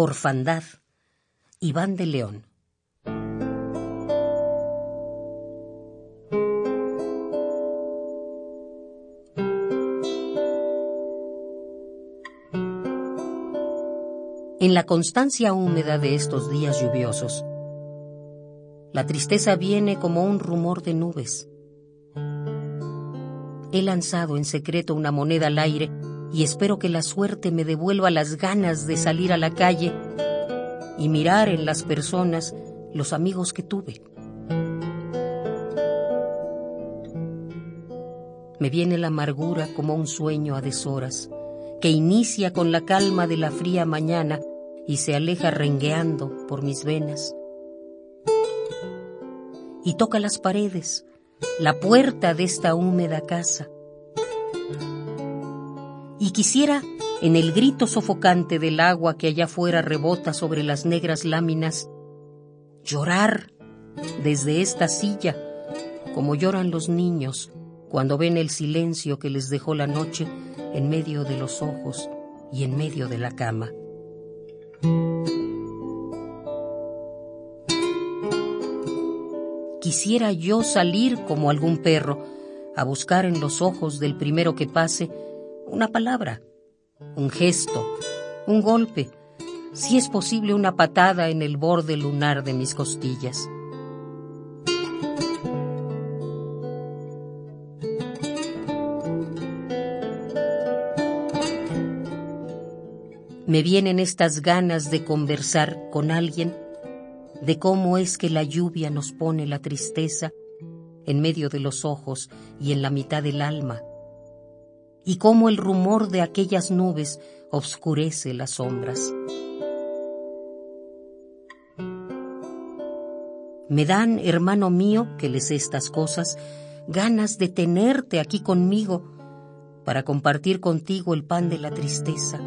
Orfandad, Iván de León. En la constancia húmeda de estos días lluviosos, la tristeza viene como un rumor de nubes. He lanzado en secreto una moneda al aire y espero que la suerte me devuelva las ganas de salir a la calle y mirar en las personas los amigos que tuve. Me viene la amargura como un sueño a deshoras, que inicia con la calma de la fría mañana y se aleja rengueando por mis venas. Y toca las paredes, la puerta de esta húmeda casa. Y quisiera, en el grito sofocante del agua que allá afuera rebota sobre las negras láminas, llorar desde esta silla, como lloran los niños cuando ven el silencio que les dejó la noche en medio de los ojos y en medio de la cama. Quisiera yo salir como algún perro a buscar en los ojos del primero que pase una palabra, un gesto, un golpe, si es posible una patada en el borde lunar de mis costillas. me vienen estas ganas de conversar con alguien de cómo es que la lluvia nos pone la tristeza en medio de los ojos y en la mitad del alma, y cómo el rumor de aquellas nubes obscurece las sombras. Me dan, hermano mío, que les estas cosas, ganas de tenerte aquí conmigo para compartir contigo el pan de la tristeza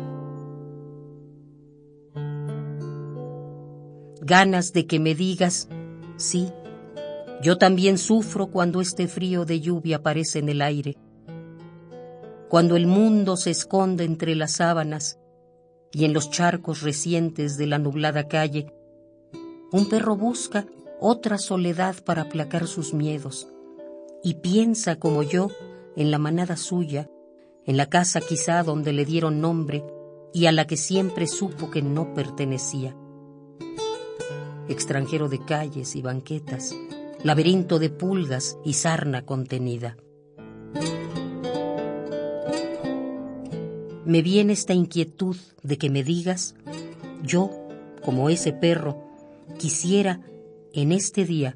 ganas de que me digas, sí, yo también sufro cuando este frío de lluvia aparece en el aire, cuando el mundo se esconde entre las sábanas y en los charcos recientes de la nublada calle, un perro busca otra soledad para aplacar sus miedos y piensa como yo en la manada suya, en la casa quizá donde le dieron nombre y a la que siempre supo que no pertenecía extranjero de calles y banquetas, laberinto de pulgas y sarna contenida. Me viene esta inquietud de que me digas, yo, como ese perro, quisiera en este día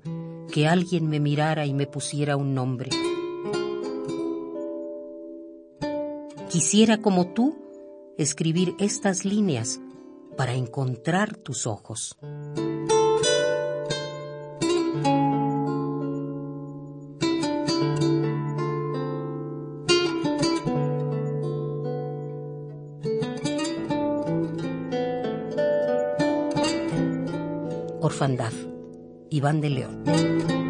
que alguien me mirara y me pusiera un nombre. Quisiera como tú escribir estas líneas para encontrar tus ojos. Orfandad, Iván de León.